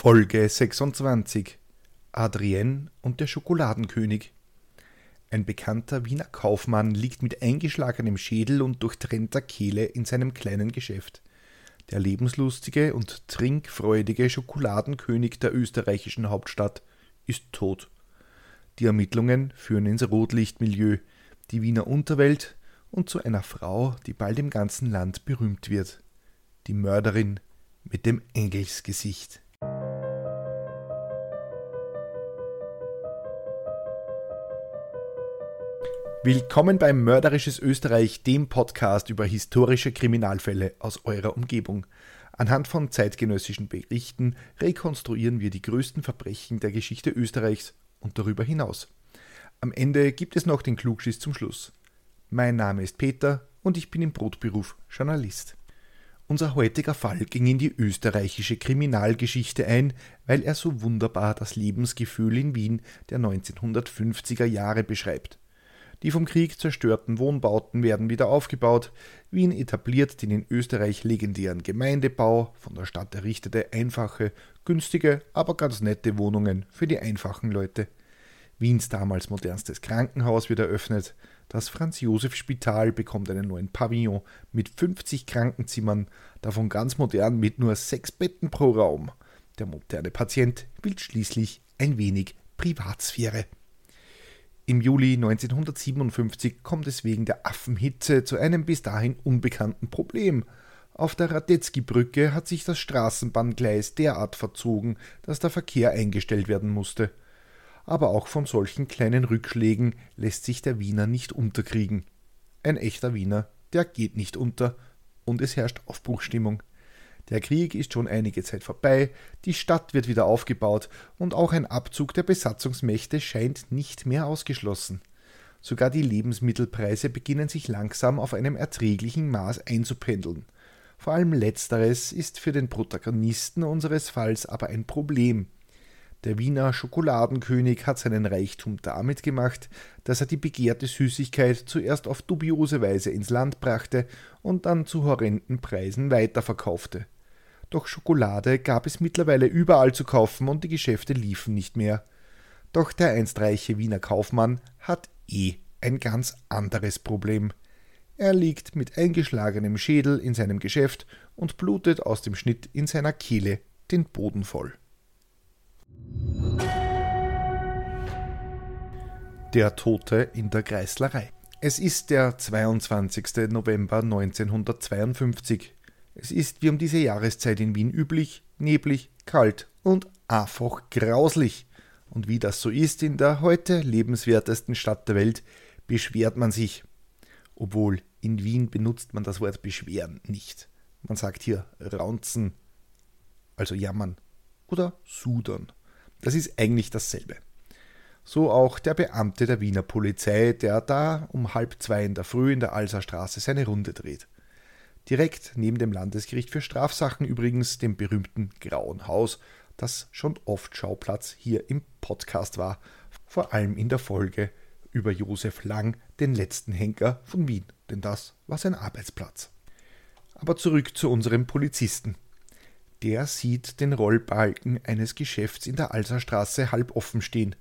Folge 26 Adrienne und der Schokoladenkönig Ein bekannter Wiener Kaufmann liegt mit eingeschlagenem Schädel und durchtrennter Kehle in seinem kleinen Geschäft. Der lebenslustige und trinkfreudige Schokoladenkönig der österreichischen Hauptstadt ist tot. Die Ermittlungen führen ins Rotlichtmilieu, die Wiener Unterwelt und zu einer Frau, die bald im ganzen Land berühmt wird. Die Mörderin mit dem Engelsgesicht. Willkommen beim Mörderisches Österreich, dem Podcast über historische Kriminalfälle aus eurer Umgebung. Anhand von zeitgenössischen Berichten rekonstruieren wir die größten Verbrechen der Geschichte Österreichs und darüber hinaus. Am Ende gibt es noch den Klugschiss zum Schluss. Mein Name ist Peter und ich bin im Brotberuf Journalist. Unser heutiger Fall ging in die österreichische Kriminalgeschichte ein, weil er so wunderbar das Lebensgefühl in Wien der 1950er Jahre beschreibt. Die vom Krieg zerstörten Wohnbauten werden wieder aufgebaut. Wien etabliert den in Österreich legendären Gemeindebau, von der Stadt errichtete einfache, günstige, aber ganz nette Wohnungen für die einfachen Leute. Wiens damals modernstes Krankenhaus wird eröffnet. Das Franz-Josef-Spital bekommt einen neuen Pavillon mit 50 Krankenzimmern, davon ganz modern mit nur sechs Betten pro Raum. Der moderne Patient will schließlich ein wenig Privatsphäre. Im Juli 1957 kommt es wegen der Affenhitze zu einem bis dahin unbekannten Problem. Auf der Radetzky-Brücke hat sich das Straßenbahngleis derart verzogen, dass der Verkehr eingestellt werden musste. Aber auch von solchen kleinen Rückschlägen lässt sich der Wiener nicht unterkriegen. Ein echter Wiener, der geht nicht unter, und es herrscht Aufbruchstimmung. Der Krieg ist schon einige Zeit vorbei, die Stadt wird wieder aufgebaut und auch ein Abzug der Besatzungsmächte scheint nicht mehr ausgeschlossen. Sogar die Lebensmittelpreise beginnen sich langsam auf einem erträglichen Maß einzupendeln. Vor allem letzteres ist für den Protagonisten unseres Falls aber ein Problem. Der Wiener Schokoladenkönig hat seinen Reichtum damit gemacht, dass er die begehrte Süßigkeit zuerst auf dubiose Weise ins Land brachte und dann zu horrenden Preisen weiterverkaufte. Doch Schokolade gab es mittlerweile überall zu kaufen und die Geschäfte liefen nicht mehr. Doch der einst reiche Wiener Kaufmann hat eh ein ganz anderes Problem. Er liegt mit eingeschlagenem Schädel in seinem Geschäft und blutet aus dem Schnitt in seiner Kehle den Boden voll. Der Tote in der Kreislerei. Es ist der 22. November 1952. Es ist wie um diese Jahreszeit in Wien üblich, neblig, kalt und einfach grauslich. Und wie das so ist in der heute lebenswertesten Stadt der Welt, beschwert man sich. Obwohl in Wien benutzt man das Wort beschweren nicht. Man sagt hier raunzen, also jammern oder sudern. Das ist eigentlich dasselbe. So auch der Beamte der Wiener Polizei, der da um halb zwei in der Früh in der Alserstraße seine Runde dreht. Direkt neben dem Landesgericht für Strafsachen übrigens, dem berühmten Grauen Haus, das schon oft Schauplatz hier im Podcast war, vor allem in der Folge über Josef Lang, den letzten Henker von Wien, denn das war sein Arbeitsplatz. Aber zurück zu unserem Polizisten. Der sieht den Rollbalken eines Geschäfts in der Alserstraße halb offen stehen.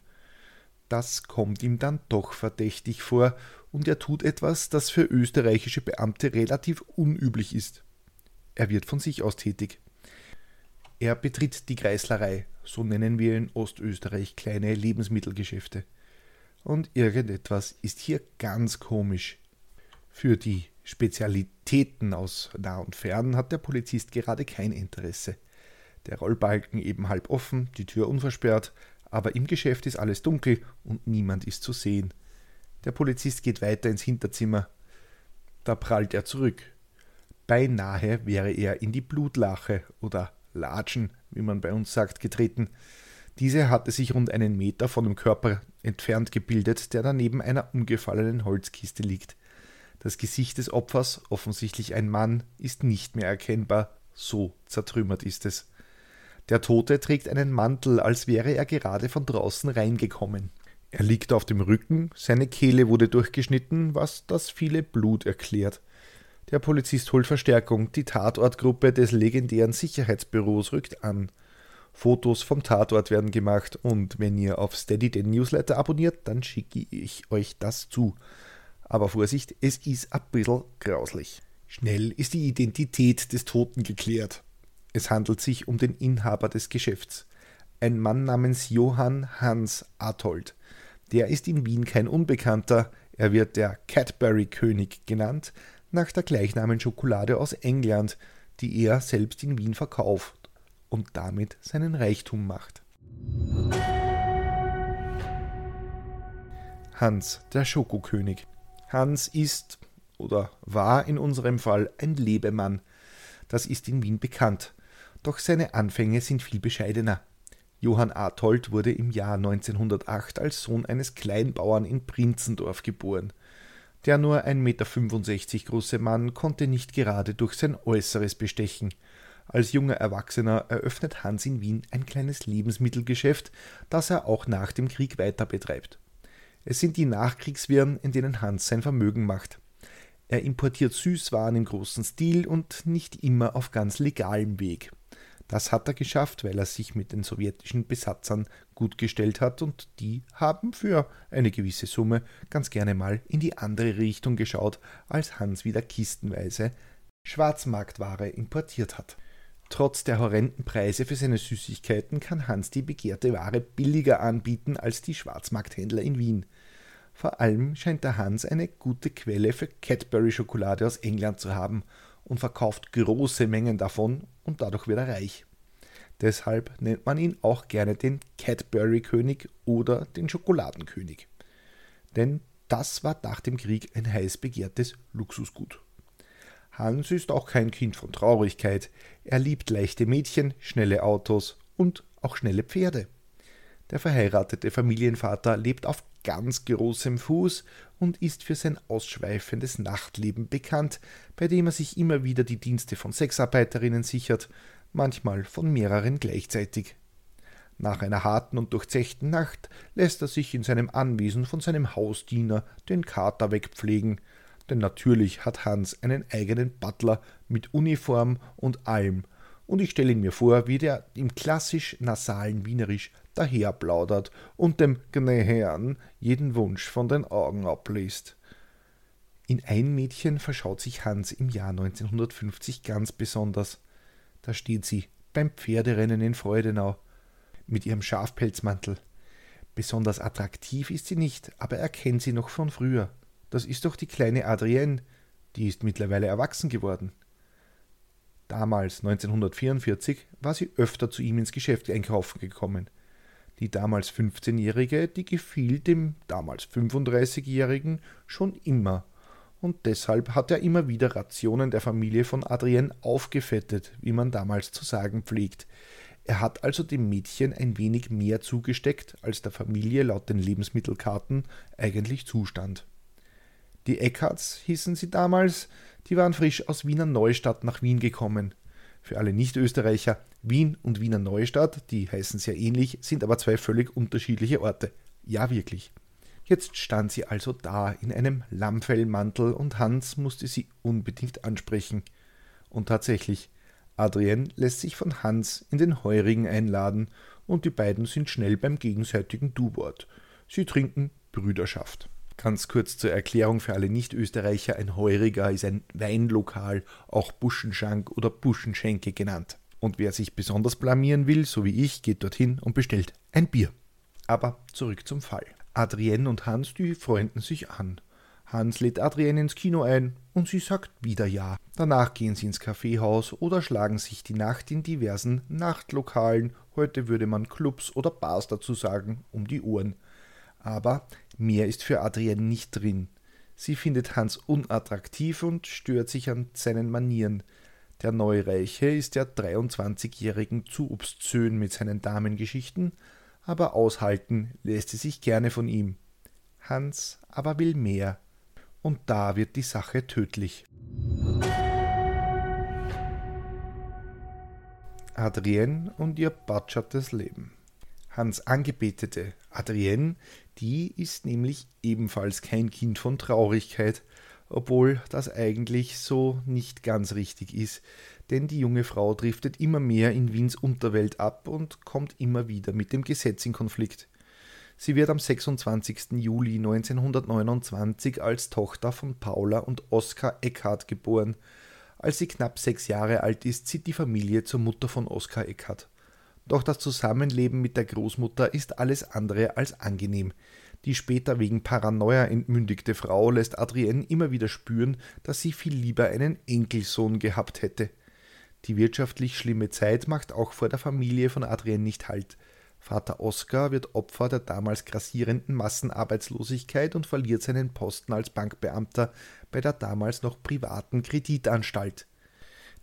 Das kommt ihm dann doch verdächtig vor und er tut etwas, das für österreichische Beamte relativ unüblich ist. Er wird von sich aus tätig. Er betritt die Kreislerei, so nennen wir in Ostösterreich kleine Lebensmittelgeschäfte. Und irgendetwas ist hier ganz komisch. Für die Spezialitäten aus nah und fern hat der Polizist gerade kein Interesse. Der Rollbalken eben halb offen, die Tür unversperrt, aber im Geschäft ist alles dunkel und niemand ist zu sehen. Der Polizist geht weiter ins Hinterzimmer. Da prallt er zurück. Beinahe wäre er in die Blutlache oder Latschen, wie man bei uns sagt, getreten. Diese hatte sich rund einen Meter von dem Körper entfernt gebildet, der daneben einer umgefallenen Holzkiste liegt. Das Gesicht des Opfers, offensichtlich ein Mann, ist nicht mehr erkennbar, so zertrümmert ist es. Der Tote trägt einen Mantel, als wäre er gerade von draußen reingekommen. Er liegt auf dem Rücken, seine Kehle wurde durchgeschnitten, was das viele Blut erklärt. Der Polizist holt Verstärkung, die Tatortgruppe des legendären Sicherheitsbüros rückt an. Fotos vom Tatort werden gemacht und wenn ihr auf Steady den Newsletter abonniert, dann schicke ich euch das zu. Aber Vorsicht, es ist ein bisschen grauslich. Schnell ist die Identität des Toten geklärt. Es handelt sich um den Inhaber des Geschäfts, ein Mann namens Johann Hans Athold. Der ist in Wien kein Unbekannter, er wird der Cadbury-König genannt, nach der gleichnamigen Schokolade aus England, die er selbst in Wien verkauft und damit seinen Reichtum macht. Hans, der Schokokönig. Hans ist oder war in unserem Fall ein Lebemann. Das ist in Wien bekannt. Doch seine Anfänge sind viel bescheidener. Johann Arthold wurde im Jahr 1908 als Sohn eines Kleinbauern in Prinzendorf geboren. Der nur 1,65 Meter große Mann konnte nicht gerade durch sein Äußeres bestechen. Als junger Erwachsener eröffnet Hans in Wien ein kleines Lebensmittelgeschäft, das er auch nach dem Krieg weiter betreibt. Es sind die Nachkriegswirren, in denen Hans sein Vermögen macht. Er importiert Süßwaren im großen Stil und nicht immer auf ganz legalem Weg. Das hat er geschafft, weil er sich mit den sowjetischen Besatzern gut gestellt hat und die haben für eine gewisse Summe ganz gerne mal in die andere Richtung geschaut, als Hans wieder kistenweise Schwarzmarktware importiert hat. Trotz der horrenden Preise für seine Süßigkeiten kann Hans die begehrte Ware billiger anbieten als die Schwarzmarkthändler in Wien. Vor allem scheint der Hans eine gute Quelle für Cadbury-Schokolade aus England zu haben und verkauft große Mengen davon und dadurch wird er reich. Deshalb nennt man ihn auch gerne den Cadbury-König oder den Schokoladenkönig. Denn das war nach dem Krieg ein heiß begehrtes Luxusgut. Hans ist auch kein Kind von Traurigkeit. Er liebt leichte Mädchen, schnelle Autos und auch schnelle Pferde. Der verheiratete Familienvater lebt auf ganz großem Fuß und ist für sein ausschweifendes Nachtleben bekannt, bei dem er sich immer wieder die Dienste von Sexarbeiterinnen sichert, manchmal von mehreren gleichzeitig. Nach einer harten und durchzechten Nacht lässt er sich in seinem Anwesen von seinem Hausdiener den Kater wegpflegen, denn natürlich hat Hans einen eigenen Butler mit Uniform und allem, und ich stelle ihn mir vor, wie der im klassisch nasalen Wienerisch daherplaudert und dem Gne Herrn jeden Wunsch von den Augen abliest. In ein Mädchen verschaut sich Hans im Jahr 1950 ganz besonders. Da steht sie beim Pferderennen in Freudenau mit ihrem Schafpelzmantel. Besonders attraktiv ist sie nicht, aber er kennt sie noch von früher. Das ist doch die kleine Adrienne, die ist mittlerweile erwachsen geworden. Damals, 1944, war sie öfter zu ihm ins Geschäft einkaufen gekommen. Die damals 15-Jährige, die gefiel dem damals 35-Jährigen schon immer. Und deshalb hat er immer wieder Rationen der Familie von Adrienne aufgefettet, wie man damals zu sagen pflegt. Er hat also dem Mädchen ein wenig mehr zugesteckt, als der Familie laut den Lebensmittelkarten eigentlich zustand. Die Eckarts hießen sie damals, die waren frisch aus Wiener Neustadt nach Wien gekommen. Für alle Nicht-Österreicher, Wien und Wiener Neustadt, die heißen sehr ähnlich, sind aber zwei völlig unterschiedliche Orte. Ja, wirklich. Jetzt stand sie also da in einem Lammfellmantel und Hans musste sie unbedingt ansprechen. Und tatsächlich, Adrienne lässt sich von Hans in den Heurigen einladen und die beiden sind schnell beim gegenseitigen Du-Wort. Sie trinken Brüderschaft. Ganz kurz zur Erklärung für alle Nicht-Österreicher: Ein Heuriger ist ein Weinlokal, auch Buschenschank oder Buschenschenke genannt. Und wer sich besonders blamieren will, so wie ich, geht dorthin und bestellt ein Bier. Aber zurück zum Fall. Adrienne und Hans, die freunden sich an. Hans lädt Adrienne ins Kino ein und sie sagt wieder ja. Danach gehen sie ins Kaffeehaus oder schlagen sich die Nacht in diversen Nachtlokalen, heute würde man Clubs oder Bars dazu sagen, um die Ohren. Aber Mehr ist für Adrienne nicht drin. Sie findet Hans unattraktiv und stört sich an seinen Manieren. Der Neureiche ist der 23-Jährigen zu obszön mit seinen Damengeschichten, aber aushalten lässt sie sich gerne von ihm. Hans aber will mehr. Und da wird die Sache tödlich. Adrienne und ihr batschertes Leben. Hans Angebetete, Adrienne, die ist nämlich ebenfalls kein Kind von Traurigkeit, obwohl das eigentlich so nicht ganz richtig ist, denn die junge Frau driftet immer mehr in Wiens Unterwelt ab und kommt immer wieder mit dem Gesetz in Konflikt. Sie wird am 26. Juli 1929 als Tochter von Paula und Oskar Eckhardt geboren. Als sie knapp sechs Jahre alt ist, zieht die Familie zur Mutter von Oskar Eckhardt. Doch das Zusammenleben mit der Großmutter ist alles andere als angenehm. Die später wegen Paranoia entmündigte Frau lässt Adrienne immer wieder spüren, dass sie viel lieber einen Enkelsohn gehabt hätte. Die wirtschaftlich schlimme Zeit macht auch vor der Familie von Adrienne nicht Halt. Vater Oskar wird Opfer der damals grassierenden Massenarbeitslosigkeit und verliert seinen Posten als Bankbeamter bei der damals noch privaten Kreditanstalt.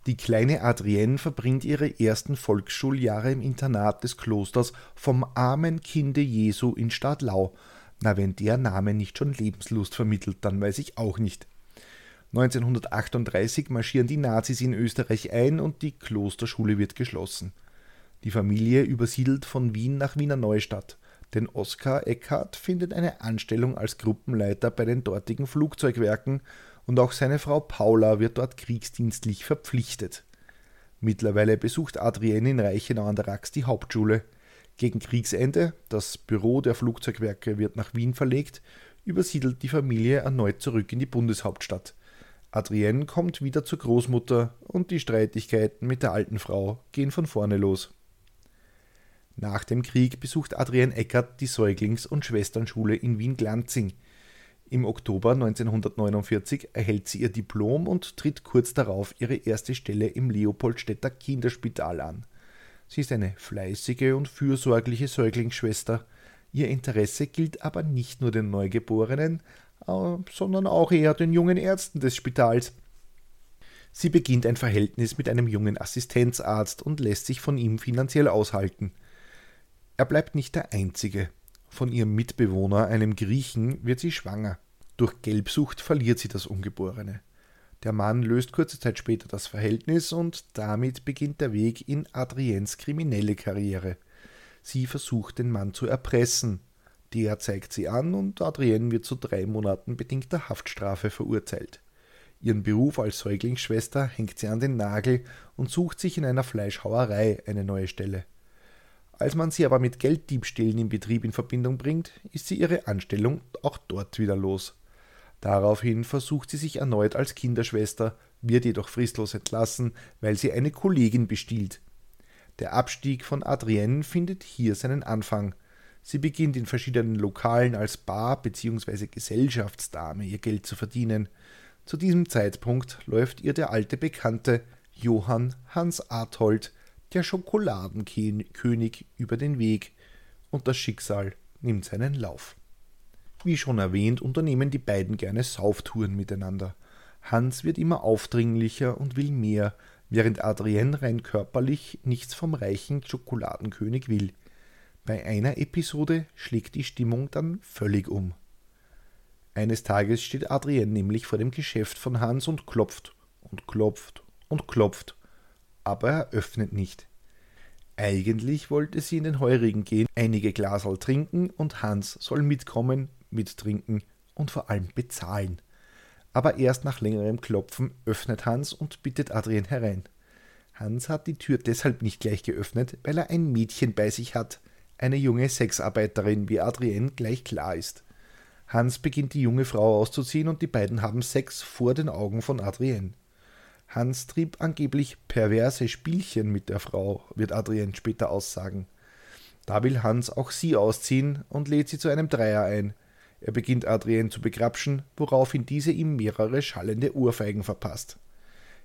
Die kleine Adrienne verbringt ihre ersten Volksschuljahre im Internat des Klosters vom armen Kinde Jesu in Stadlau. Na, wenn der Name nicht schon Lebenslust vermittelt, dann weiß ich auch nicht. 1938 marschieren die Nazis in Österreich ein und die Klosterschule wird geschlossen. Die Familie übersiedelt von Wien nach Wiener Neustadt, denn Oskar Eckhardt findet eine Anstellung als Gruppenleiter bei den dortigen Flugzeugwerken und auch seine Frau Paula wird dort kriegsdienstlich verpflichtet. Mittlerweile besucht Adrienne in Reichenau an der Rax die Hauptschule. Gegen Kriegsende, das Büro der Flugzeugwerke wird nach Wien verlegt, übersiedelt die Familie erneut zurück in die Bundeshauptstadt. Adrienne kommt wieder zur Großmutter und die Streitigkeiten mit der alten Frau gehen von vorne los. Nach dem Krieg besucht Adrienne Eckert die Säuglings- und Schwesternschule in Wien-Glanzing. Im Oktober 1949 erhält sie ihr Diplom und tritt kurz darauf ihre erste Stelle im Leopoldstädter Kinderspital an. Sie ist eine fleißige und fürsorgliche Säuglingsschwester. Ihr Interesse gilt aber nicht nur den Neugeborenen, äh, sondern auch eher den jungen Ärzten des Spitals. Sie beginnt ein Verhältnis mit einem jungen Assistenzarzt und lässt sich von ihm finanziell aushalten. Er bleibt nicht der Einzige. Von ihrem Mitbewohner, einem Griechen, wird sie schwanger. Durch Gelbsucht verliert sie das Ungeborene. Der Mann löst kurze Zeit später das Verhältnis und damit beginnt der Weg in Adriens kriminelle Karriere. Sie versucht, den Mann zu erpressen. Der zeigt sie an und Adrienne wird zu drei Monaten bedingter Haftstrafe verurteilt. Ihren Beruf als Säuglingsschwester hängt sie an den Nagel und sucht sich in einer Fleischhauerei eine neue Stelle. Als man sie aber mit Gelddiebstählen im Betrieb in Verbindung bringt, ist sie ihre Anstellung auch dort wieder los. Daraufhin versucht sie sich erneut als Kinderschwester, wird jedoch fristlos entlassen, weil sie eine Kollegin bestiehlt. Der Abstieg von Adrienne findet hier seinen Anfang. Sie beginnt in verschiedenen Lokalen als Bar- bzw. Gesellschaftsdame ihr Geld zu verdienen. Zu diesem Zeitpunkt läuft ihr der alte Bekannte Johann Hans Arthold der Schokoladenkönig über den Weg und das Schicksal nimmt seinen Lauf. Wie schon erwähnt, unternehmen die beiden gerne Sauftouren miteinander. Hans wird immer aufdringlicher und will mehr, während Adrienne rein körperlich nichts vom reichen Schokoladenkönig will. Bei einer Episode schlägt die Stimmung dann völlig um. Eines Tages steht Adrienne nämlich vor dem Geschäft von Hans und klopft und klopft und klopft aber er öffnet nicht. Eigentlich wollte sie in den Heurigen gehen, einige Glaserl trinken und Hans soll mitkommen, mittrinken und vor allem bezahlen. Aber erst nach längerem Klopfen öffnet Hans und bittet Adrien herein. Hans hat die Tür deshalb nicht gleich geöffnet, weil er ein Mädchen bei sich hat, eine junge Sexarbeiterin, wie Adrienne gleich klar ist. Hans beginnt die junge Frau auszuziehen und die beiden haben Sex vor den Augen von Adrienne. Hans trieb angeblich perverse Spielchen mit der Frau, wird Adrien später aussagen. Da will Hans auch sie ausziehen und lädt sie zu einem Dreier ein. Er beginnt Adrien zu begrapschen, woraufhin diese ihm mehrere schallende Ohrfeigen verpasst.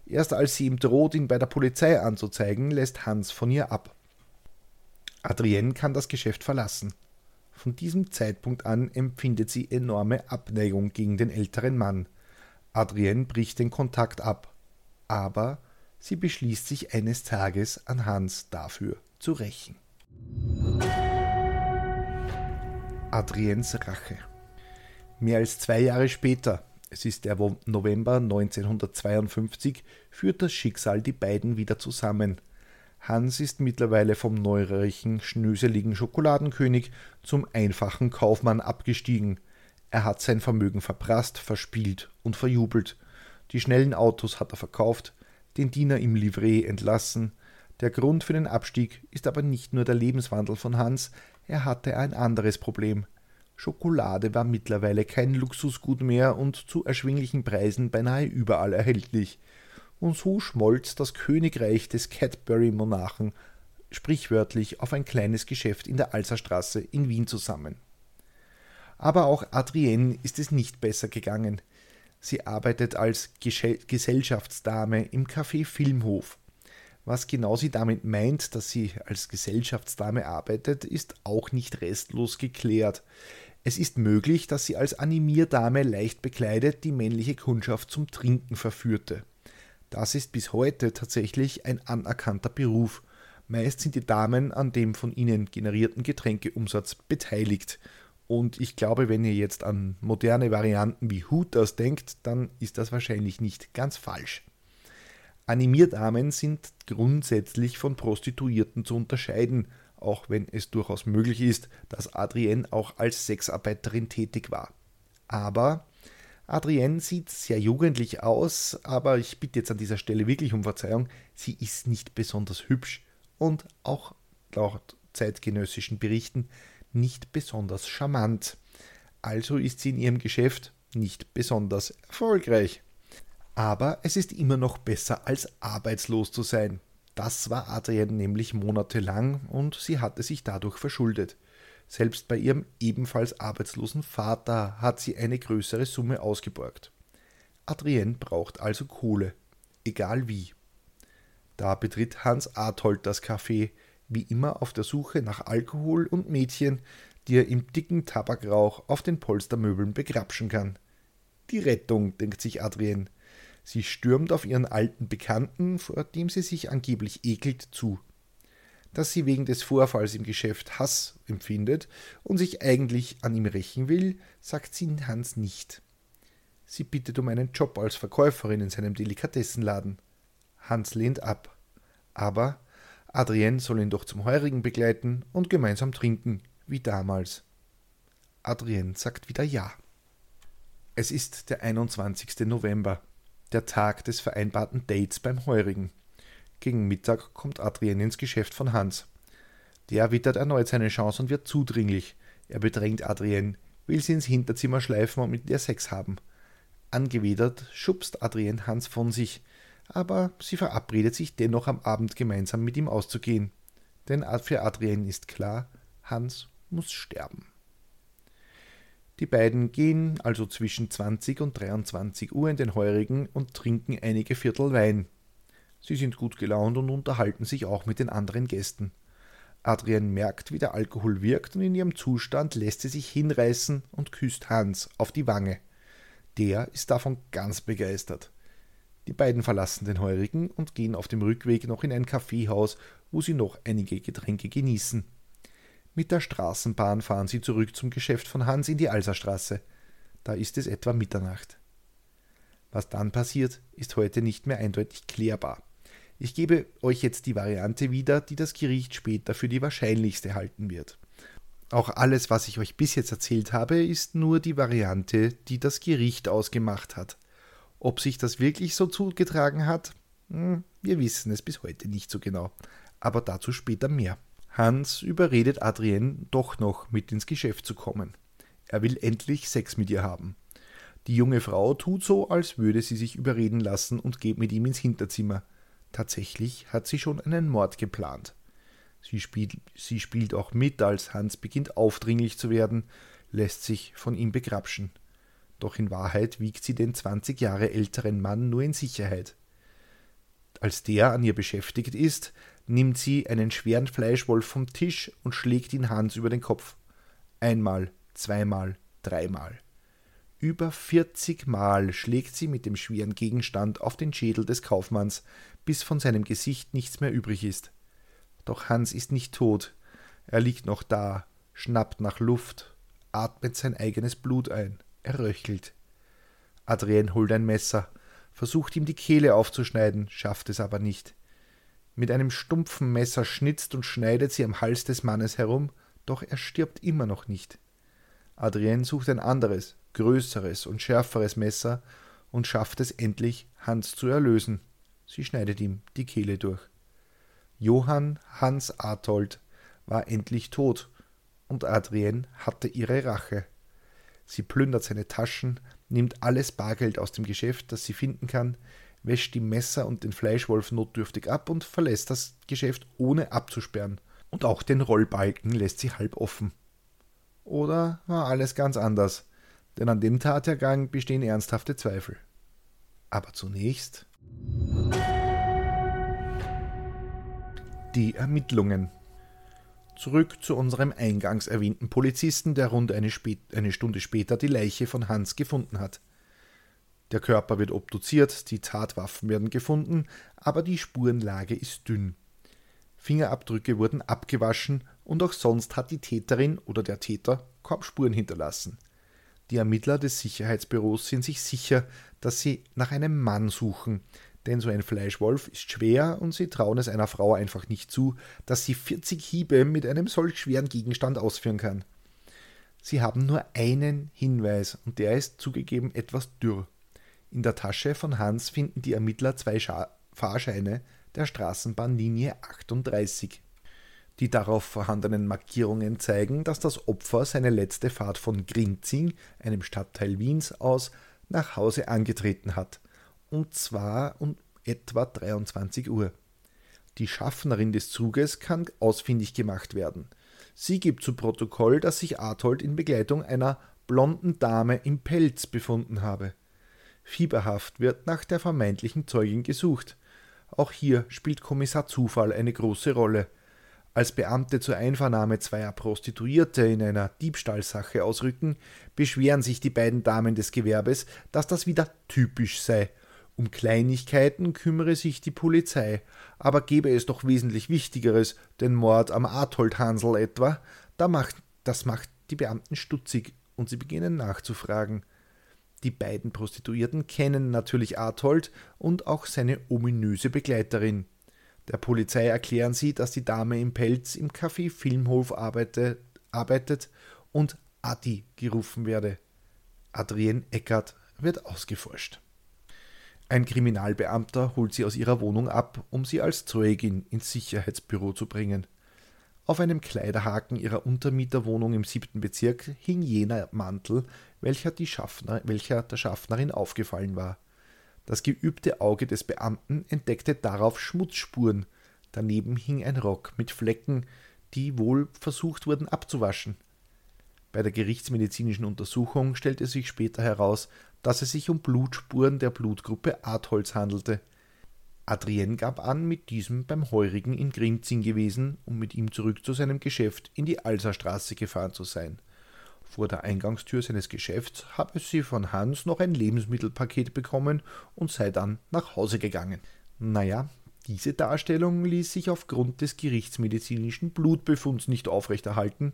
Erst als sie ihm droht, ihn bei der Polizei anzuzeigen, lässt Hans von ihr ab. Adrienne kann das Geschäft verlassen. Von diesem Zeitpunkt an empfindet sie enorme Abneigung gegen den älteren Mann. Adrienne bricht den Kontakt ab aber sie beschließt sich eines Tages an Hans dafür zu rächen. Adriens Rache. Mehr als zwei Jahre später, es ist der November 1952, führt das Schicksal die beiden wieder zusammen. Hans ist mittlerweile vom neureichen, schnöseligen Schokoladenkönig zum einfachen Kaufmann abgestiegen. Er hat sein Vermögen verprasst, verspielt und verjubelt. Die schnellen Autos hat er verkauft, den Diener im Livret entlassen. Der Grund für den Abstieg ist aber nicht nur der Lebenswandel von Hans, er hatte ein anderes Problem. Schokolade war mittlerweile kein Luxusgut mehr und zu erschwinglichen Preisen beinahe überall erhältlich. Und so schmolz das Königreich des Cadbury-Monarchen sprichwörtlich auf ein kleines Geschäft in der Alserstraße in Wien zusammen. Aber auch Adrienne ist es nicht besser gegangen. Sie arbeitet als Gesellschaftsdame im Café Filmhof. Was genau sie damit meint, dass sie als Gesellschaftsdame arbeitet, ist auch nicht restlos geklärt. Es ist möglich, dass sie als Animierdame leicht bekleidet die männliche Kundschaft zum Trinken verführte. Das ist bis heute tatsächlich ein anerkannter Beruf. Meist sind die Damen an dem von ihnen generierten Getränkeumsatz beteiligt. Und ich glaube, wenn ihr jetzt an moderne Varianten wie Hooters denkt, dann ist das wahrscheinlich nicht ganz falsch. Animierdamen sind grundsätzlich von Prostituierten zu unterscheiden, auch wenn es durchaus möglich ist, dass Adrienne auch als Sexarbeiterin tätig war. Aber Adrienne sieht sehr jugendlich aus, aber ich bitte jetzt an dieser Stelle wirklich um Verzeihung, sie ist nicht besonders hübsch und auch laut zeitgenössischen Berichten nicht besonders charmant. Also ist sie in ihrem Geschäft nicht besonders erfolgreich. Aber es ist immer noch besser, als arbeitslos zu sein. Das war Adrienne nämlich monatelang und sie hatte sich dadurch verschuldet. Selbst bei ihrem ebenfalls arbeitslosen Vater hat sie eine größere Summe ausgeborgt. Adrienne braucht also Kohle, egal wie. Da betritt Hans Arthold das Café, wie immer auf der Suche nach Alkohol und Mädchen, die er im dicken Tabakrauch auf den Polstermöbeln begrapschen kann. Die Rettung, denkt sich Adrienne. Sie stürmt auf ihren alten Bekannten, vor dem sie sich angeblich ekelt, zu. Dass sie wegen des Vorfalls im Geschäft Hass empfindet und sich eigentlich an ihm rächen will, sagt sie Hans nicht. Sie bittet um einen Job als Verkäuferin in seinem Delikatessenladen. Hans lehnt ab. Aber Adrienne soll ihn doch zum Heurigen begleiten und gemeinsam trinken, wie damals. Adrienne sagt wieder Ja. Es ist der 21. November der Tag des vereinbarten Dates beim Heurigen. Gegen Mittag kommt Adrien ins Geschäft von Hans. Der wittert erneut seine Chance und wird zudringlich. Er bedrängt Adrienne, will sie ins Hinterzimmer schleifen und mit ihr Sex haben. Angewidert schubst Adrienne Hans von sich, aber sie verabredet sich dennoch am Abend gemeinsam mit ihm auszugehen. Denn für Adrienne ist klar, Hans muss sterben. Die beiden gehen also zwischen 20 und 23 Uhr in den Heurigen und trinken einige Viertel Wein. Sie sind gut gelaunt und unterhalten sich auch mit den anderen Gästen. Adrienne merkt, wie der Alkohol wirkt, und in ihrem Zustand lässt sie sich hinreißen und küsst Hans auf die Wange. Der ist davon ganz begeistert. Die beiden verlassen den Heurigen und gehen auf dem Rückweg noch in ein Kaffeehaus, wo sie noch einige Getränke genießen. Mit der Straßenbahn fahren sie zurück zum Geschäft von Hans in die Alserstraße. Da ist es etwa Mitternacht. Was dann passiert, ist heute nicht mehr eindeutig klärbar. Ich gebe euch jetzt die Variante wieder, die das Gericht später für die wahrscheinlichste halten wird. Auch alles, was ich euch bis jetzt erzählt habe, ist nur die Variante, die das Gericht ausgemacht hat. Ob sich das wirklich so zugetragen hat, hm, wir wissen es bis heute nicht so genau. Aber dazu später mehr. Hans überredet Adrienne doch noch mit ins Geschäft zu kommen. Er will endlich Sex mit ihr haben. Die junge Frau tut so, als würde sie sich überreden lassen und geht mit ihm ins Hinterzimmer. Tatsächlich hat sie schon einen Mord geplant. Sie spielt, sie spielt auch mit, als Hans beginnt aufdringlich zu werden, lässt sich von ihm begrapschen. Doch in Wahrheit wiegt sie den 20 Jahre älteren Mann nur in Sicherheit. Als der an ihr beschäftigt ist, nimmt sie einen schweren Fleischwolf vom Tisch und schlägt ihn Hans über den Kopf. Einmal, zweimal, dreimal. Über vierzig Mal schlägt sie mit dem schweren Gegenstand auf den Schädel des Kaufmanns, bis von seinem Gesicht nichts mehr übrig ist. Doch Hans ist nicht tot. Er liegt noch da, schnappt nach Luft, atmet sein eigenes Blut ein, er röchelt. Adrien holt ein Messer, versucht ihm die Kehle aufzuschneiden, schafft es aber nicht. Mit einem stumpfen Messer schnitzt und schneidet sie am Hals des Mannes herum, doch er stirbt immer noch nicht. Adrienne sucht ein anderes, größeres und schärferes Messer und schafft es endlich, Hans zu erlösen. Sie schneidet ihm die Kehle durch. Johann Hans Artold war endlich tot und Adrienne hatte ihre Rache. Sie plündert seine Taschen, nimmt alles Bargeld aus dem Geschäft, das sie finden kann, wäscht die Messer und den Fleischwolf notdürftig ab und verlässt das Geschäft ohne abzusperren. Und auch den Rollbalken lässt sie halb offen. Oder war alles ganz anders? Denn an dem Tathergang bestehen ernsthafte Zweifel. Aber zunächst die Ermittlungen. Zurück zu unserem eingangs erwähnten Polizisten, der rund eine, eine, Stunde später die Leiche von Hans gefunden hat. Der Körper wird obduziert, die Tatwaffen werden gefunden, aber die Spurenlage ist dünn. Fingerabdrücke wurden abgewaschen und auch sonst hat die Täterin oder der Täter kaum Spuren hinterlassen. Die Ermittler des Sicherheitsbüros sind sich sicher, dass sie nach einem Mann suchen, denn so ein Fleischwolf ist schwer und sie trauen es einer Frau einfach nicht zu, dass sie 40 Hiebe mit einem solch schweren Gegenstand ausführen kann. Sie haben nur einen Hinweis und der ist zugegeben etwas dürr. In der Tasche von Hans finden die Ermittler zwei Scha Fahrscheine der Straßenbahnlinie 38. Die darauf vorhandenen Markierungen zeigen, dass das Opfer seine letzte Fahrt von Grinzing, einem Stadtteil Wiens, aus nach Hause angetreten hat und zwar um etwa 23 Uhr. Die Schaffnerin des Zuges kann ausfindig gemacht werden. Sie gibt zu Protokoll, dass sich Arthold in Begleitung einer blonden Dame im Pelz befunden habe. Fieberhaft wird nach der vermeintlichen Zeugin gesucht. Auch hier spielt Kommissar Zufall eine große Rolle. Als Beamte zur Einvernahme zweier Prostituierte in einer Diebstahlsache ausrücken, beschweren sich die beiden Damen des Gewerbes, dass das wieder typisch sei um Kleinigkeiten kümmere sich die Polizei, aber gäbe es doch wesentlich Wichtigeres, den Mord am Arthold Hansel etwa, da macht, das macht die Beamten stutzig und sie beginnen nachzufragen. Die beiden Prostituierten kennen natürlich Arthold und auch seine ominöse Begleiterin. Der Polizei erklären sie, dass die Dame im Pelz im Café Filmhof arbeite, arbeitet und Adi gerufen werde. Adrien Eckert wird ausgeforscht. Ein Kriminalbeamter holt sie aus ihrer Wohnung ab, um sie als Zeugin ins Sicherheitsbüro zu bringen. Auf einem Kleiderhaken ihrer Untermieterwohnung im siebten Bezirk hing jener Mantel, welcher, Schaffner, welcher der Schaffnerin aufgefallen war. Das geübte Auge des Beamten entdeckte darauf Schmutzspuren. Daneben hing ein Rock mit Flecken, die wohl versucht wurden abzuwaschen. Bei der gerichtsmedizinischen Untersuchung stellte sich später heraus, dass es sich um Blutspuren der Blutgruppe Adholz handelte. Adrien gab an, mit diesem beim Heurigen in Grinzing gewesen und mit ihm zurück zu seinem Geschäft in die Alserstraße gefahren zu sein. Vor der Eingangstür seines Geschäfts habe sie von Hans noch ein Lebensmittelpaket bekommen und sei dann nach Hause gegangen. Naja, diese Darstellung ließ sich aufgrund des gerichtsmedizinischen Blutbefunds nicht aufrechterhalten,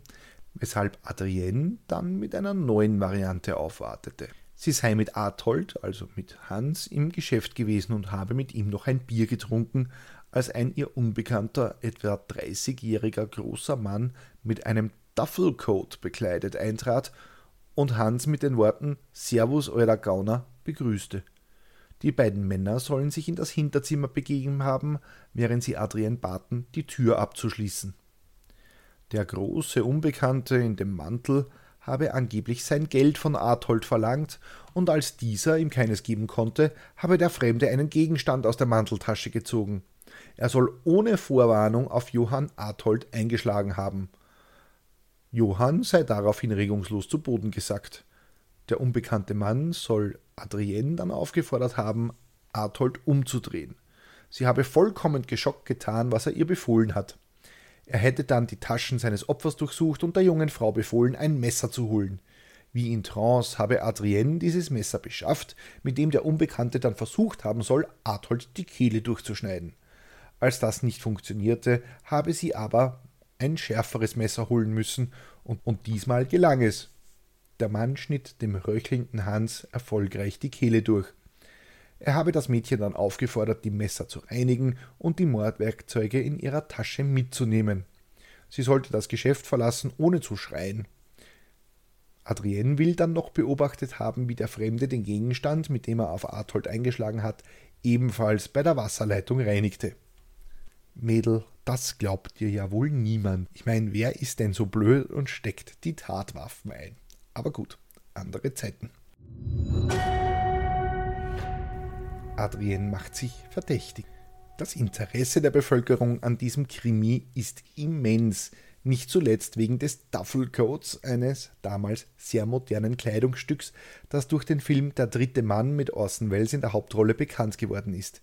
weshalb Adrienne dann mit einer neuen Variante aufwartete. Sie sei mit Artold, also mit Hans, im Geschäft gewesen und habe mit ihm noch ein Bier getrunken, als ein ihr unbekannter, etwa 30-jähriger großer Mann mit einem Duffelcoat bekleidet eintrat und Hans mit den Worten Servus, euer Gauner begrüßte. Die beiden Männer sollen sich in das Hinterzimmer begeben haben, während sie Adrien baten, die Tür abzuschließen. Der große Unbekannte in dem Mantel habe angeblich sein Geld von Arthold verlangt, und als dieser ihm keines geben konnte, habe der Fremde einen Gegenstand aus der Manteltasche gezogen. Er soll ohne Vorwarnung auf Johann Arthold eingeschlagen haben. Johann sei daraufhin regungslos zu Boden gesackt. Der unbekannte Mann soll Adrienne dann aufgefordert haben, Arthold umzudrehen. Sie habe vollkommen geschockt getan, was er ihr befohlen hat. Er hätte dann die Taschen seines Opfers durchsucht und der jungen Frau befohlen, ein Messer zu holen. Wie in Trance habe Adrienne dieses Messer beschafft, mit dem der Unbekannte dann versucht haben soll, Arthold die Kehle durchzuschneiden. Als das nicht funktionierte, habe sie aber ein schärferes Messer holen müssen, und, und diesmal gelang es. Der Mann schnitt dem röchelnden Hans erfolgreich die Kehle durch. Er habe das Mädchen dann aufgefordert, die Messer zu reinigen und die Mordwerkzeuge in ihrer Tasche mitzunehmen. Sie sollte das Geschäft verlassen, ohne zu schreien. Adrienne will dann noch beobachtet haben, wie der Fremde den Gegenstand, mit dem er auf Arthold eingeschlagen hat, ebenfalls bei der Wasserleitung reinigte. Mädel, das glaubt dir ja wohl niemand. Ich meine, wer ist denn so blöd und steckt die Tatwaffen ein? Aber gut, andere Zeiten. Adrien macht sich verdächtig. Das Interesse der Bevölkerung an diesem Krimi ist immens, nicht zuletzt wegen des Duffelcoats, eines damals sehr modernen Kleidungsstücks, das durch den Film Der dritte Mann mit Orson Welles in der Hauptrolle bekannt geworden ist.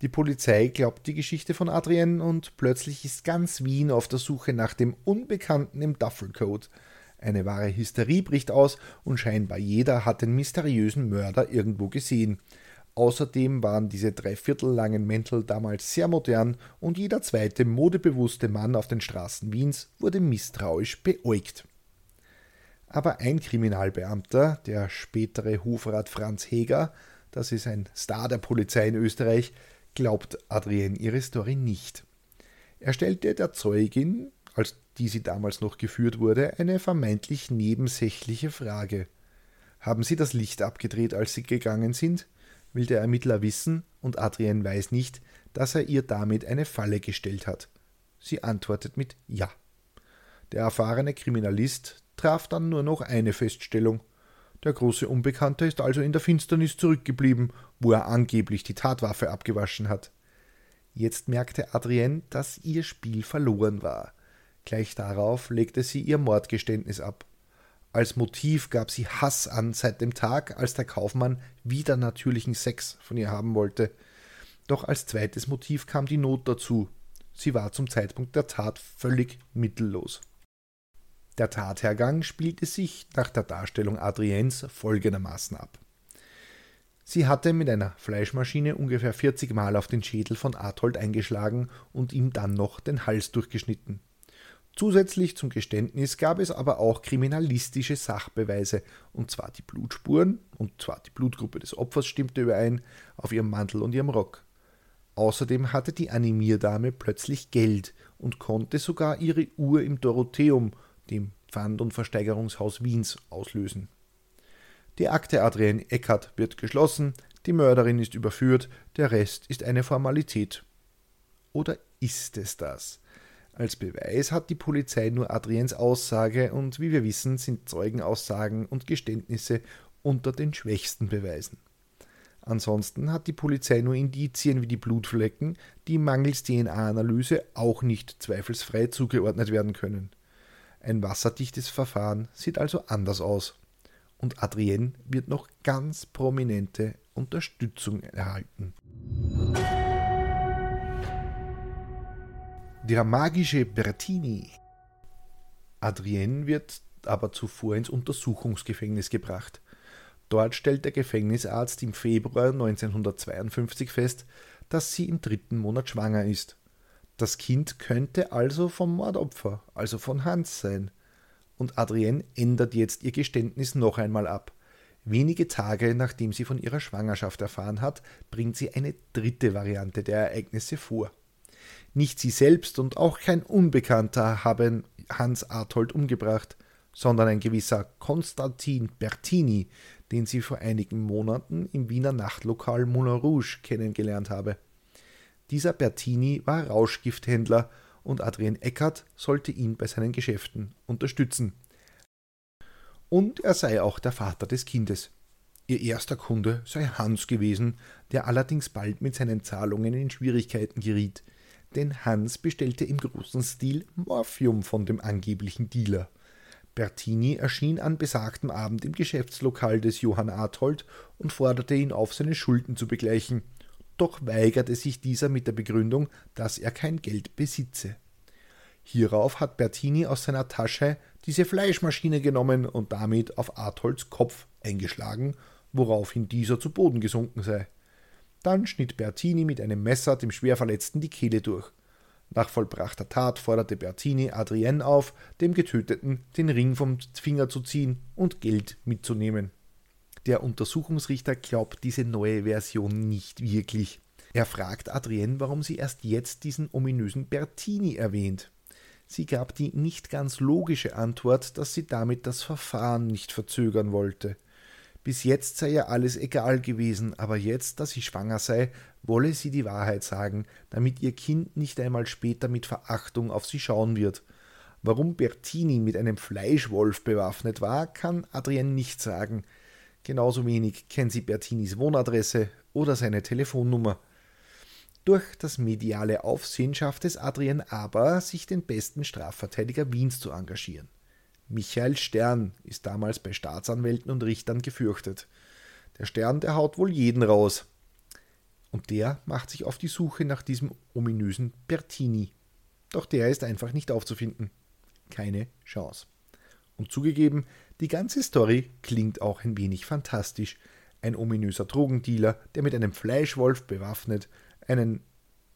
Die Polizei glaubt die Geschichte von Adrien und plötzlich ist ganz Wien auf der Suche nach dem Unbekannten im Duffelcoat. Eine wahre Hysterie bricht aus und scheinbar jeder hat den mysteriösen Mörder irgendwo gesehen. Außerdem waren diese dreiviertellangen Mäntel damals sehr modern und jeder zweite modebewusste Mann auf den Straßen Wiens wurde misstrauisch beäugt. Aber ein Kriminalbeamter, der spätere Hofrat Franz Heger, das ist ein Star der Polizei in Österreich, glaubt Adrienne ihre Story nicht. Er stellte der Zeugin, als die sie damals noch geführt wurde, eine vermeintlich nebensächliche Frage. Haben Sie das Licht abgedreht, als Sie gegangen sind? Will der Ermittler wissen, und Adrienne weiß nicht, dass er ihr damit eine Falle gestellt hat. Sie antwortet mit Ja. Der erfahrene Kriminalist traf dann nur noch eine Feststellung. Der große Unbekannte ist also in der Finsternis zurückgeblieben, wo er angeblich die Tatwaffe abgewaschen hat. Jetzt merkte Adrienne, dass ihr Spiel verloren war. Gleich darauf legte sie ihr Mordgeständnis ab. Als Motiv gab sie Hass an seit dem Tag, als der Kaufmann wieder natürlichen Sex von ihr haben wollte. Doch als zweites Motiv kam die Not dazu. Sie war zum Zeitpunkt der Tat völlig mittellos. Der Tathergang spielte sich nach der Darstellung Adriens folgendermaßen ab. Sie hatte mit einer Fleischmaschine ungefähr 40 Mal auf den Schädel von Athold eingeschlagen und ihm dann noch den Hals durchgeschnitten. Zusätzlich zum Geständnis gab es aber auch kriminalistische Sachbeweise, und zwar die Blutspuren, und zwar die Blutgruppe des Opfers stimmte überein, auf ihrem Mantel und ihrem Rock. Außerdem hatte die Animierdame plötzlich Geld und konnte sogar ihre Uhr im Dorotheum, dem Pfand- und Versteigerungshaus Wiens, auslösen. Die Akte Adrienne Eckert wird geschlossen, die Mörderin ist überführt, der Rest ist eine Formalität. Oder ist es das? Als Beweis hat die Polizei nur Adriens Aussage und wie wir wissen, sind Zeugenaussagen und Geständnisse unter den schwächsten Beweisen. Ansonsten hat die Polizei nur Indizien wie die Blutflecken, die mangels DNA-Analyse auch nicht zweifelsfrei zugeordnet werden können. Ein wasserdichtes Verfahren sieht also anders aus. Und Adrienne wird noch ganz prominente Unterstützung erhalten. Der magische Bertini. Adrienne wird aber zuvor ins Untersuchungsgefängnis gebracht. Dort stellt der Gefängnisarzt im Februar 1952 fest, dass sie im dritten Monat schwanger ist. Das Kind könnte also vom Mordopfer, also von Hans sein. Und Adrienne ändert jetzt ihr Geständnis noch einmal ab. Wenige Tage nachdem sie von ihrer Schwangerschaft erfahren hat, bringt sie eine dritte Variante der Ereignisse vor. Nicht sie selbst und auch kein Unbekannter haben Hans Arthold umgebracht, sondern ein gewisser Konstantin Bertini, den sie vor einigen Monaten im Wiener Nachtlokal Moulin Rouge kennengelernt habe. Dieser Bertini war Rauschgifthändler und Adrien Eckert sollte ihn bei seinen Geschäften unterstützen. Und er sei auch der Vater des Kindes. Ihr erster Kunde sei Hans gewesen, der allerdings bald mit seinen Zahlungen in Schwierigkeiten geriet denn Hans bestellte im großen Stil Morphium von dem angeblichen Dealer. Bertini erschien an besagtem Abend im Geschäftslokal des Johann Arthold und forderte ihn auf, seine Schulden zu begleichen. Doch weigerte sich dieser mit der Begründung, dass er kein Geld besitze. Hierauf hat Bertini aus seiner Tasche diese Fleischmaschine genommen und damit auf Artholds Kopf eingeschlagen, woraufhin dieser zu Boden gesunken sei. Dann schnitt Bertini mit einem Messer dem Schwerverletzten die Kehle durch. Nach vollbrachter Tat forderte Bertini Adrienne auf, dem Getöteten den Ring vom Finger zu ziehen und Geld mitzunehmen. Der Untersuchungsrichter glaubt diese neue Version nicht wirklich. Er fragt Adrienne, warum sie erst jetzt diesen ominösen Bertini erwähnt. Sie gab die nicht ganz logische Antwort, dass sie damit das Verfahren nicht verzögern wollte. Bis jetzt sei ihr alles egal gewesen, aber jetzt, da sie schwanger sei, wolle sie die Wahrheit sagen, damit ihr Kind nicht einmal später mit Verachtung auf sie schauen wird. Warum Bertini mit einem Fleischwolf bewaffnet war, kann Adrienne nicht sagen. Genauso wenig kennt sie Bertinis Wohnadresse oder seine Telefonnummer. Durch das mediale Aufsehen schafft es Adrienne aber, sich den besten Strafverteidiger Wiens zu engagieren. Michael Stern ist damals bei Staatsanwälten und Richtern gefürchtet. Der Stern, der haut wohl jeden raus. Und der macht sich auf die Suche nach diesem ominösen Bertini. Doch der ist einfach nicht aufzufinden. Keine Chance. Und zugegeben, die ganze Story klingt auch ein wenig fantastisch. Ein ominöser Drogendealer, der mit einem Fleischwolf bewaffnet einen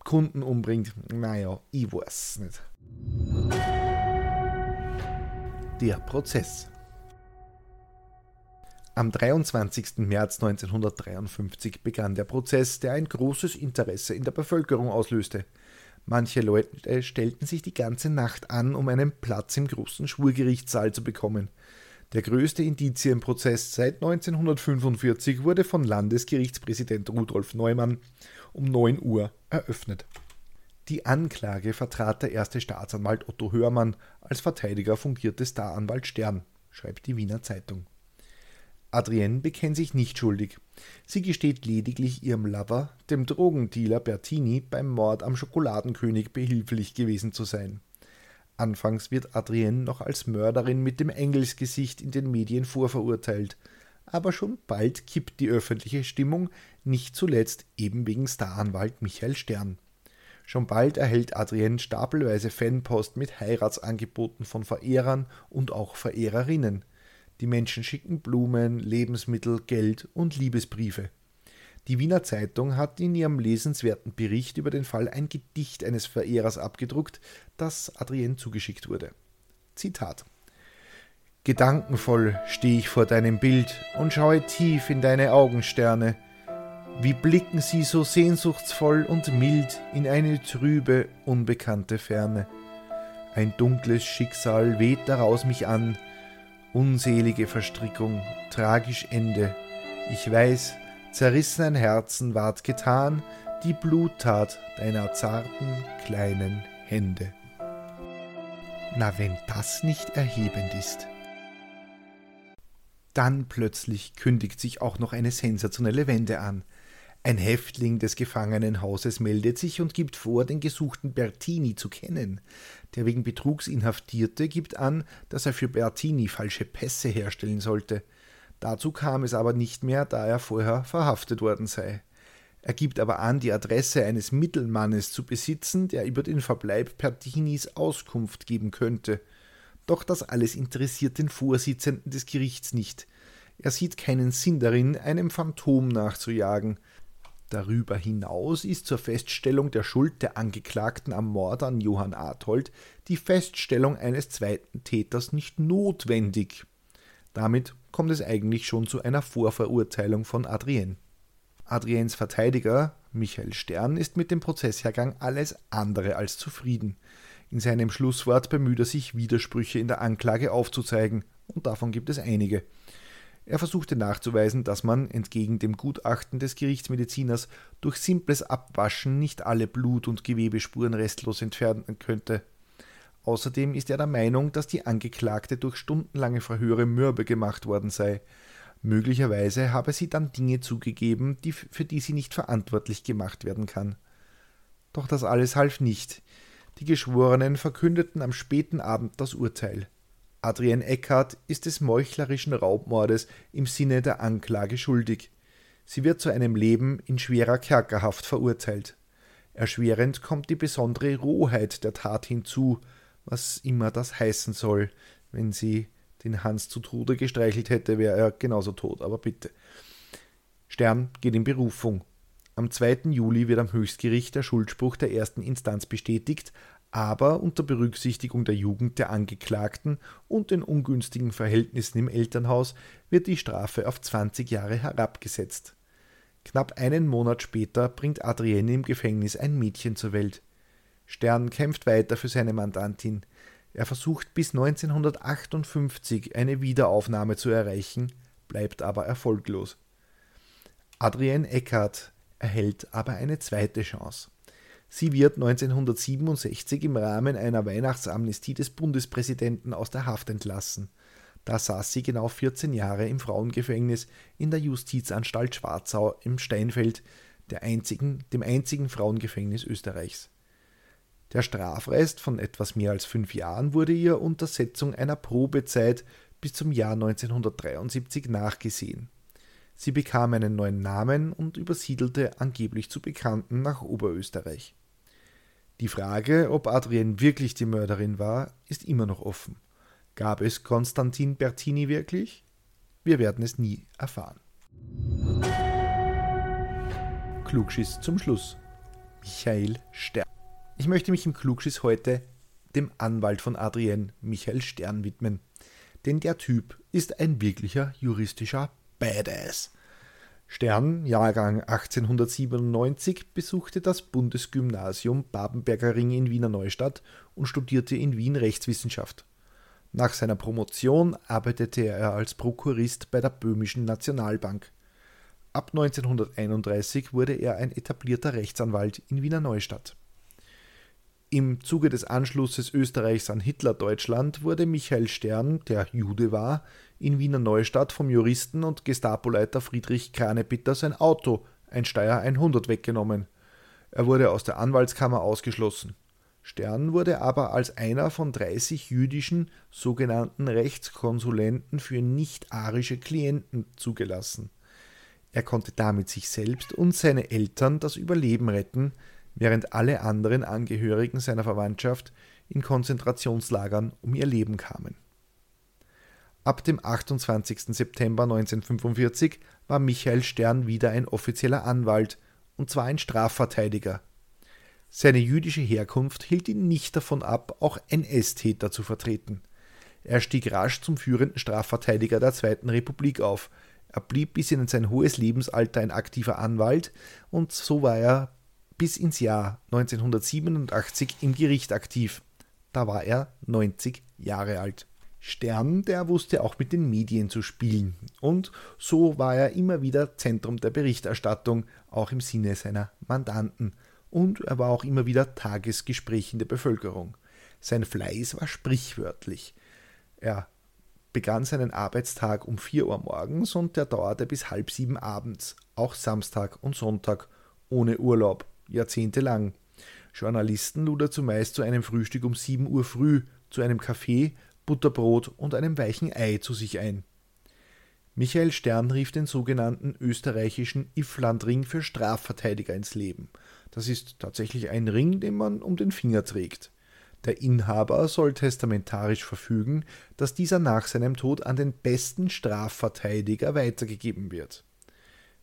Kunden umbringt. Naja, ich weiß nicht. Der Prozess. Am 23. März 1953 begann der Prozess, der ein großes Interesse in der Bevölkerung auslöste. Manche Leute stellten sich die ganze Nacht an, um einen Platz im großen Schwurgerichtssaal zu bekommen. Der größte Indizienprozess seit 1945 wurde von Landesgerichtspräsident Rudolf Neumann um 9 Uhr eröffnet. Die Anklage vertrat der erste Staatsanwalt Otto Hörmann, als Verteidiger fungierte Staranwalt Stern, schreibt die Wiener Zeitung. Adrienne bekennt sich nicht schuldig. Sie gesteht lediglich ihrem Lover, dem Drogendealer Bertini, beim Mord am Schokoladenkönig behilflich gewesen zu sein. Anfangs wird Adrienne noch als Mörderin mit dem Engelsgesicht in den Medien vorverurteilt, aber schon bald kippt die öffentliche Stimmung, nicht zuletzt eben wegen Staranwalt Michael Stern. Schon bald erhält Adrienne stapelweise Fanpost mit Heiratsangeboten von Verehrern und auch Verehrerinnen. Die Menschen schicken Blumen, Lebensmittel, Geld und Liebesbriefe. Die Wiener Zeitung hat in ihrem lesenswerten Bericht über den Fall ein Gedicht eines Verehrers abgedruckt, das Adrienne zugeschickt wurde. Zitat Gedankenvoll stehe ich vor deinem Bild und schaue tief in deine Augensterne. Wie blicken sie so sehnsuchtsvoll und mild in eine trübe, unbekannte Ferne. Ein dunkles Schicksal weht daraus mich an, unselige Verstrickung, tragisch Ende. Ich weiß, zerrissen Herzen ward getan, die Bluttat deiner zarten, kleinen Hände. Na, wenn das nicht erhebend ist. Dann plötzlich kündigt sich auch noch eine sensationelle Wende an. Ein Häftling des Gefangenenhauses meldet sich und gibt vor, den gesuchten Bertini zu kennen. Der wegen Betrugs Inhaftierte gibt an, dass er für Bertini falsche Pässe herstellen sollte. Dazu kam es aber nicht mehr, da er vorher verhaftet worden sei. Er gibt aber an, die Adresse eines Mittelmannes zu besitzen, der über den Verbleib Pertinis Auskunft geben könnte. Doch das alles interessiert den Vorsitzenden des Gerichts nicht. Er sieht keinen Sinn darin, einem Phantom nachzujagen. Darüber hinaus ist zur Feststellung der Schuld der Angeklagten am Mord an Johann Arthold die Feststellung eines zweiten Täters nicht notwendig. Damit kommt es eigentlich schon zu einer Vorverurteilung von Adrienne. Adriens Verteidiger, Michael Stern, ist mit dem Prozesshergang alles andere als zufrieden. In seinem Schlusswort bemüht er sich, Widersprüche in der Anklage aufzuzeigen, und davon gibt es einige. Er versuchte nachzuweisen, dass man, entgegen dem Gutachten des Gerichtsmediziners, durch simples Abwaschen nicht alle Blut- und Gewebespuren restlos entfernen könnte. Außerdem ist er der Meinung, dass die Angeklagte durch stundenlange Verhöre mürbe gemacht worden sei. Möglicherweise habe sie dann Dinge zugegeben, die, für die sie nicht verantwortlich gemacht werden kann. Doch das alles half nicht. Die Geschworenen verkündeten am späten Abend das Urteil. Adrienne Eckhardt ist des meuchlerischen Raubmordes im Sinne der Anklage schuldig. Sie wird zu einem Leben in schwerer Kerkerhaft verurteilt. Erschwerend kommt die besondere Rohheit der Tat hinzu, was immer das heißen soll. Wenn sie den Hans zu Tode gestreichelt hätte, wäre er genauso tot, aber bitte. Stern geht in Berufung. Am 2. Juli wird am Höchstgericht der Schuldspruch der ersten Instanz bestätigt, aber unter Berücksichtigung der Jugend der Angeklagten und den ungünstigen Verhältnissen im Elternhaus wird die Strafe auf 20 Jahre herabgesetzt. Knapp einen Monat später bringt Adrienne im Gefängnis ein Mädchen zur Welt. Stern kämpft weiter für seine Mandantin. Er versucht bis 1958 eine Wiederaufnahme zu erreichen. bleibt aber erfolglos. Adrienne Eckert erhält aber eine zweite Chance. Sie wird 1967 im Rahmen einer Weihnachtsamnestie des Bundespräsidenten aus der Haft entlassen. Da saß sie genau 14 Jahre im Frauengefängnis in der Justizanstalt Schwarzau im Steinfeld, einzigen, dem einzigen Frauengefängnis Österreichs. Der Strafrest von etwas mehr als fünf Jahren wurde ihr unter Setzung einer Probezeit bis zum Jahr 1973 nachgesehen. Sie bekam einen neuen Namen und übersiedelte angeblich zu Bekannten nach Oberösterreich. Die Frage, ob Adrienne wirklich die Mörderin war, ist immer noch offen. Gab es Konstantin Bertini wirklich? Wir werden es nie erfahren. Klugschiss zum Schluss. Michael Stern. Ich möchte mich im Klugschiss heute dem Anwalt von Adrienne, Michael Stern, widmen. Denn der Typ ist ein wirklicher juristischer Badass. Stern, Jahrgang 1897, besuchte das Bundesgymnasium Babenberger Ring in Wiener Neustadt und studierte in Wien Rechtswissenschaft. Nach seiner Promotion arbeitete er als Prokurist bei der Böhmischen Nationalbank. Ab 1931 wurde er ein etablierter Rechtsanwalt in Wiener Neustadt. Im Zuge des Anschlusses Österreichs an Hitler-Deutschland wurde Michael Stern, der Jude war, in Wiener Neustadt vom Juristen und Gestapoleiter Friedrich Kranebitter sein Auto, ein Steyr 100, weggenommen. Er wurde aus der Anwaltskammer ausgeschlossen. Stern wurde aber als einer von 30 jüdischen sogenannten Rechtskonsulenten für nicht-arische Klienten zugelassen. Er konnte damit sich selbst und seine Eltern das Überleben retten, während alle anderen Angehörigen seiner Verwandtschaft in Konzentrationslagern um ihr Leben kamen. Ab dem 28. September 1945 war Michael Stern wieder ein offizieller Anwalt, und zwar ein Strafverteidiger. Seine jüdische Herkunft hielt ihn nicht davon ab, auch NS-Täter zu vertreten. Er stieg rasch zum führenden Strafverteidiger der Zweiten Republik auf. Er blieb bis in sein hohes Lebensalter ein aktiver Anwalt und so war er bis ins Jahr 1987 im Gericht aktiv. Da war er 90 Jahre alt. Stern, der wusste auch mit den Medien zu spielen. Und so war er immer wieder Zentrum der Berichterstattung, auch im Sinne seiner Mandanten. Und er war auch immer wieder Tagesgespräch in der Bevölkerung. Sein Fleiß war sprichwörtlich. Er begann seinen Arbeitstag um 4 Uhr morgens und der dauerte bis halb sieben abends, auch Samstag und Sonntag, ohne Urlaub jahrzehntelang. Journalisten lud er zumeist zu einem Frühstück um 7 Uhr früh, zu einem Kaffee, Butterbrot und einem weichen Ei zu sich ein. Michael Stern rief den sogenannten österreichischen Ifflandring für Strafverteidiger ins Leben. Das ist tatsächlich ein Ring, den man um den Finger trägt. Der Inhaber soll testamentarisch verfügen, dass dieser nach seinem Tod an den besten Strafverteidiger weitergegeben wird.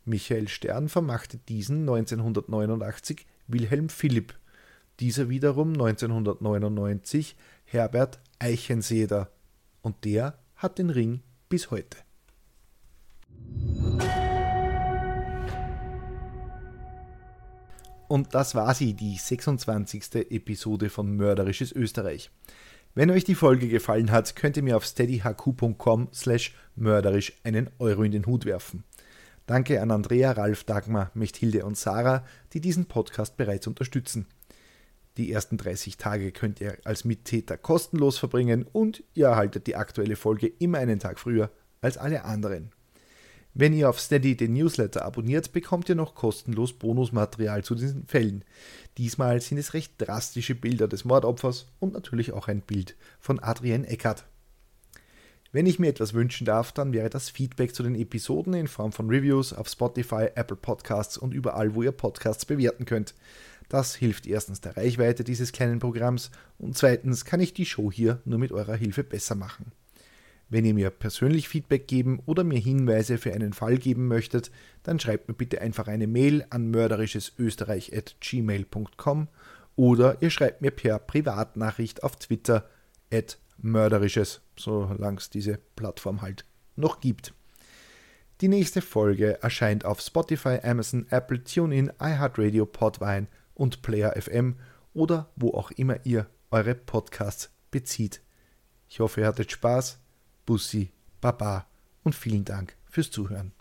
Michael Stern vermachte diesen 1989 Wilhelm Philipp, dieser wiederum 1999 Herbert Eichenseder und der hat den Ring bis heute. Und das war sie, die 26. Episode von Mörderisches Österreich. Wenn euch die Folge gefallen hat, könnt ihr mir auf steadyhq.com slash mörderisch einen Euro in den Hut werfen. Danke an Andrea, Ralf, Dagmar, Mechthilde und Sarah, die diesen Podcast bereits unterstützen. Die ersten 30 Tage könnt ihr als Mittäter kostenlos verbringen und ihr erhaltet die aktuelle Folge immer einen Tag früher als alle anderen. Wenn ihr auf Steady den Newsletter abonniert, bekommt ihr noch kostenlos Bonusmaterial zu diesen Fällen. Diesmal sind es recht drastische Bilder des Mordopfers und natürlich auch ein Bild von Adrienne Eckert. Wenn ich mir etwas wünschen darf, dann wäre das Feedback zu den Episoden in Form von Reviews auf Spotify, Apple Podcasts und überall, wo ihr Podcasts bewerten könnt. Das hilft erstens der Reichweite dieses kleinen Programms und zweitens kann ich die Show hier nur mit eurer Hilfe besser machen. Wenn ihr mir persönlich Feedback geben oder mir Hinweise für einen Fall geben möchtet, dann schreibt mir bitte einfach eine Mail an mörderisches-österreich@gmail.com oder ihr schreibt mir per Privatnachricht auf Twitter at Mörderisches, solange es diese Plattform halt noch gibt. Die nächste Folge erscheint auf Spotify, Amazon, Apple, TuneIn, iHeartRadio, Podvine und Player FM oder wo auch immer ihr eure Podcasts bezieht. Ich hoffe, ihr hattet Spaß. Bussi, Baba und vielen Dank fürs Zuhören.